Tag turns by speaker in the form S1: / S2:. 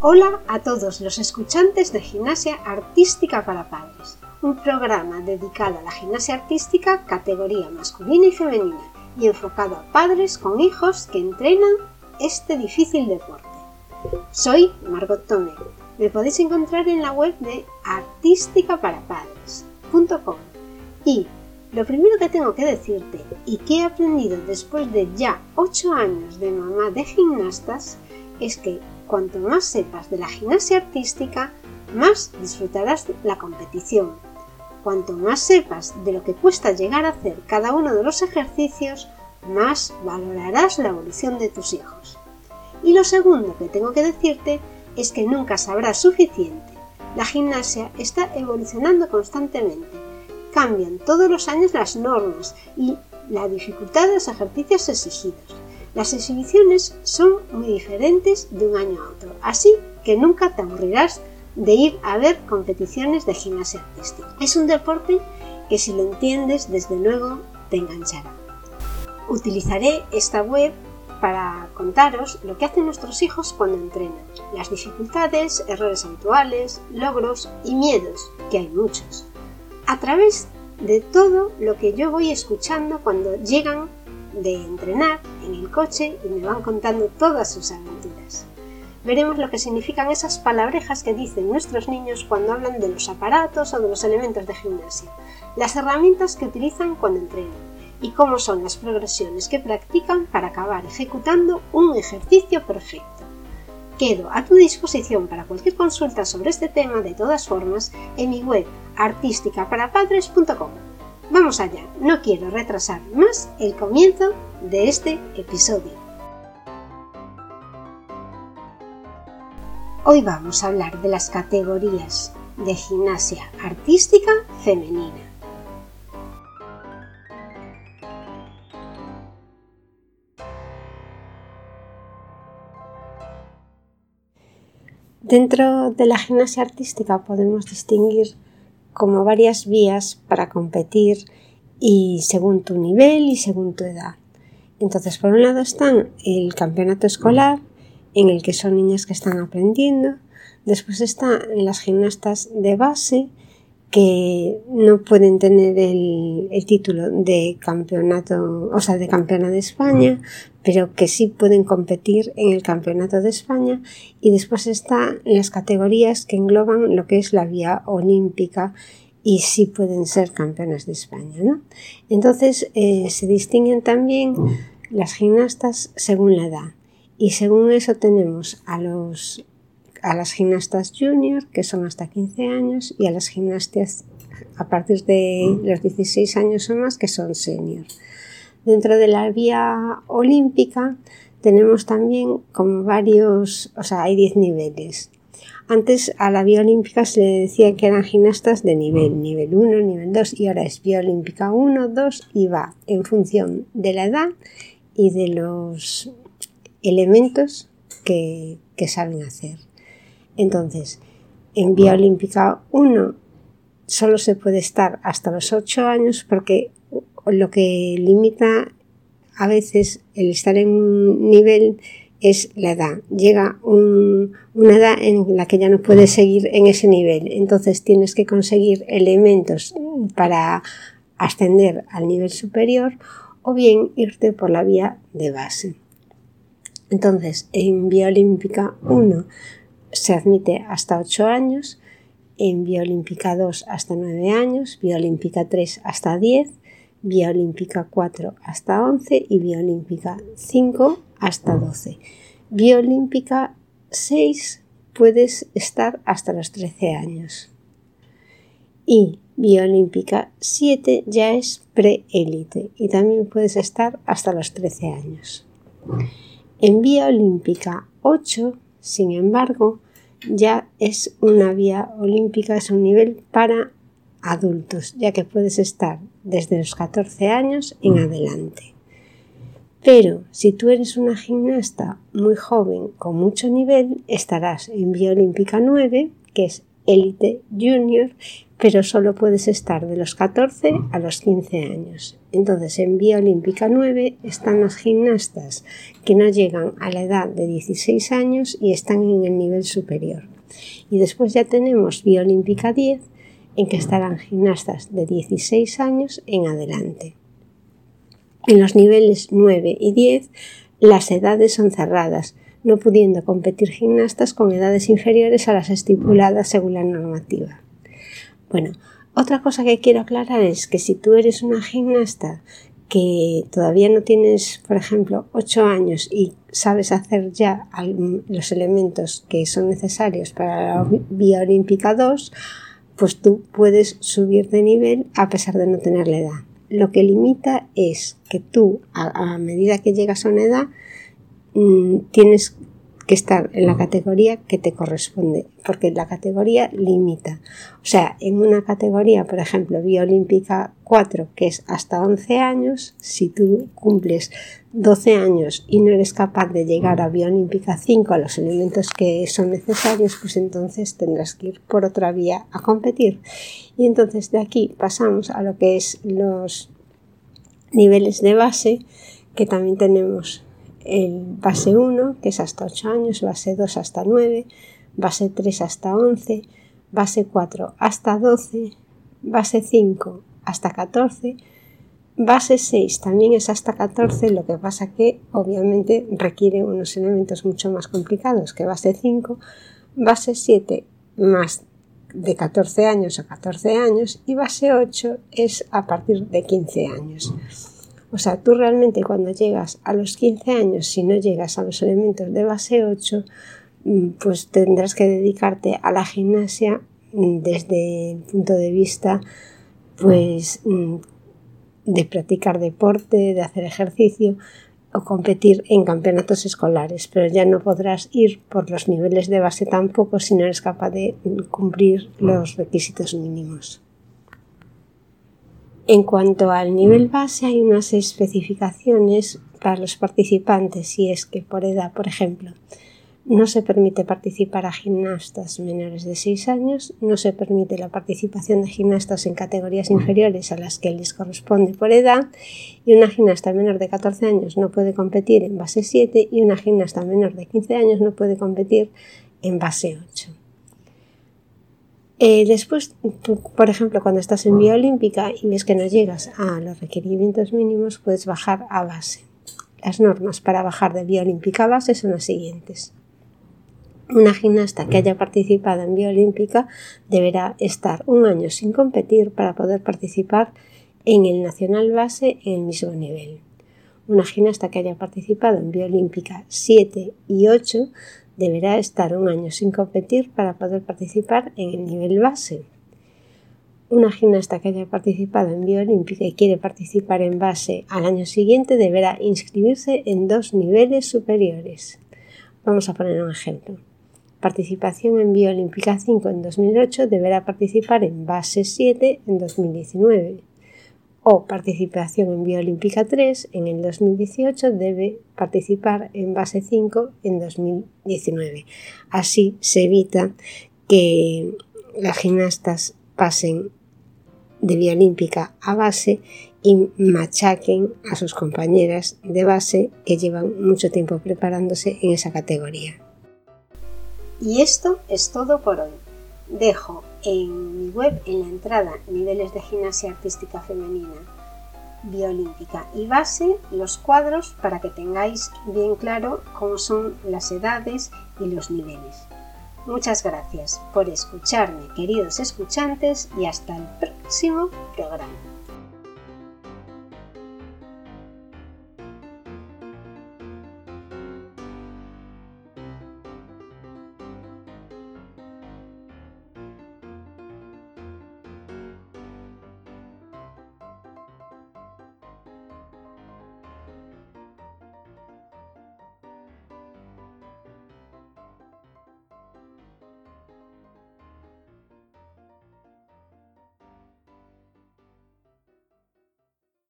S1: Hola a todos los escuchantes de Gimnasia Artística para Padres, un programa dedicado a la gimnasia artística categoría masculina y femenina y enfocado a padres con hijos que entrenan este difícil deporte. Soy Margot Tome. Me podéis encontrar en la web de artísticaparapadres.com y lo primero que tengo que decirte y que he aprendido después de ya 8 años de mamá de gimnastas es que cuanto más sepas de la gimnasia artística, más disfrutarás la competición. Cuanto más sepas de lo que cuesta llegar a hacer cada uno de los ejercicios, más valorarás la evolución de tus hijos. Y lo segundo que tengo que decirte es que nunca sabrás suficiente. La gimnasia está evolucionando constantemente. Cambian todos los años las normas y la dificultad de los ejercicios exigidos. Las exhibiciones son muy diferentes de un año a otro, así que nunca te aburrirás de ir a ver competiciones de gimnasia artística. Es un deporte que si lo entiendes, desde luego, te enganchará. Utilizaré esta web para contaros lo que hacen nuestros hijos cuando entrenan, las dificultades, errores habituales, logros y miedos, que hay muchos, a través de todo lo que yo voy escuchando cuando llegan de entrenar en el coche y me van contando todas sus aventuras. Veremos lo que significan esas palabrejas que dicen nuestros niños cuando hablan de los aparatos o de los elementos de gimnasia, las herramientas que utilizan cuando entrenan y cómo son las progresiones que practican para acabar ejecutando un ejercicio perfecto. Quedo a tu disposición para cualquier consulta sobre este tema de todas formas en mi web artísticaparapadres.com. Vamos allá, no quiero retrasar más el comienzo de este episodio. Hoy vamos a hablar de las categorías de gimnasia artística femenina. Dentro de la gimnasia artística podemos distinguir como varias vías para competir y según tu nivel y según tu edad. Entonces, por un lado están el campeonato escolar, en el que son niñas que están aprendiendo. Después están las gimnastas de base, que no pueden tener el, título de campeonato, o sea, de campeona de España, pero que sí pueden competir en el campeonato de España. Y después están las categorías que engloban lo que es la vía olímpica y sí pueden ser campeonas de España, ¿no? Entonces eh, se distinguen también las gimnastas según la edad. Y según eso tenemos a los a las gimnastas junior, que son hasta 15 años, y a las gimnastas a partir de los 16 años o más, que son senior. Dentro de la vía olímpica tenemos también como varios, o sea, hay 10 niveles. Antes a la vía olímpica se le decía que eran gimnastas de nivel, nivel 1, nivel 2, y ahora es vía olímpica 1, 2 y va en función de la edad y de los elementos que, que saben hacer. Entonces, en Vía Olímpica 1 solo se puede estar hasta los 8 años porque lo que limita a veces el estar en un nivel es la edad. Llega una edad en la que ya no puedes seguir en ese nivel. Entonces tienes que conseguir elementos para ascender al nivel superior o bien irte por la vía de base. Entonces, en Vía Olímpica 1 se admite hasta 8 años, en Vía Olímpica 2 hasta 9 años, Vía Olímpica 3 hasta 10, Vía Olímpica 4 hasta 11 y Vía Olímpica 5 hasta 12. Vía Olímpica 6 puedes estar hasta los 13 años. Y Vía Olímpica 7 ya es preélite y también puedes estar hasta los 13 años. En Vía Olímpica 8 sin embargo, ya es una vía olímpica, es un nivel para adultos, ya que puedes estar desde los 14 años en adelante. Pero si tú eres una gimnasta muy joven con mucho nivel, estarás en vía olímpica 9, que es élite junior, pero solo puedes estar de los 14 a los 15 años. Entonces, en Vía Olímpica 9 están las gimnastas que no llegan a la edad de 16 años y están en el nivel superior. Y después ya tenemos Vía Olímpica 10, en que estarán gimnastas de 16 años en adelante. En los niveles 9 y 10 las edades son cerradas, no pudiendo competir gimnastas con edades inferiores a las estipuladas según la normativa. Bueno, otra cosa que quiero aclarar es que si tú eres una gimnasta que todavía no tienes, por ejemplo, 8 años y sabes hacer ya los elementos que son necesarios para la vía olímpica 2, pues tú puedes subir de nivel a pesar de no tener la edad. Lo que limita es que tú, a, medida que llegas a una edad, mm, tienes que estar en la categoría que te corresponde, porque la categoría limita. O sea, en una categoría, por ejemplo, Olímpica 4, que es hasta 11 años, si tú cumples 12 años y no eres capaz de llegar a Olímpica 5 a los elementos que son necesarios, pues entonces tendrás que ir por otra vía a competir. Y entonces de aquí pasamos a lo que es los niveles de base, que también tenemos el base 1, que es hasta 8 años, base 2 hasta 9, base 3 hasta 11, base 4 hasta 12, base 5 hasta 14, base 6 también es hasta 14, lo que pasa que obviamente requiere unos elementos mucho más complicados que base 5, base 7 más de 14 años a 14 años y base 8 es a partir de 15 años. O sea, tú realmente cuando llegas a los 15 años, si no llegas a los elementos de base 8, mm, pues tendrás que dedicarte a la gimnasia mm, desde el punto de vista pues mm, de practicar deporte, de hacer ejercicio o competir en campeonatos escolares, pero ya no podrás ir por los niveles de base tampoco si no eres capaz de cumplir los requisitos mínimos. En cuanto al nivel base, hay unas especificaciones para los participantes y es que por edad, por ejemplo, no se permite participar a gimnastas menores de 6 años, no se permite la participación de gimnastas en categorías inferiores a las que les corresponde por edad y una gimnasta menor de 14 años no puede competir en base 7 y una gimnasta menor de 15 años no puede competir en base 8. Eh, después, por ejemplo, cuando estás en vía olímpica y ves que no llegas a los requerimientos mínimos, puedes bajar a base. Las normas para bajar de vía olímpica a base son las siguientes. Una gimnasta que haya participado en vía olímpica deberá estar un año sin competir para poder participar en el nacional base en el mismo nivel. Una gimnasta que haya participado en vía olímpica 7 y 8 deberá estar un año sin competir para poder participar en el nivel base. Una gimnasta que haya participado en vía olímpica y quiere participar en base al año siguiente deberá inscribirse en dos niveles superiores. Vamos a poner un ejemplo. Participación en vía olímpica 5 en 2008 deberá participar en base 7 en 2019 o participación en Vía Olímpica 3 en el 2018 debe participar en base 5 en 2019. Así se evita que las gimnastas pasen de vía olímpica a base y machaquen a sus compañeras de base que llevan mucho tiempo preparándose en esa categoría. Y esto es todo por hoy. Dejo en mi web, en la entrada, niveles de gimnasia artística femenina, biolímpica y base, los cuadros para que tengáis bien claro cómo son las edades y los niveles. Muchas gracias por escucharme, queridos escuchantes, y hasta el próximo programa.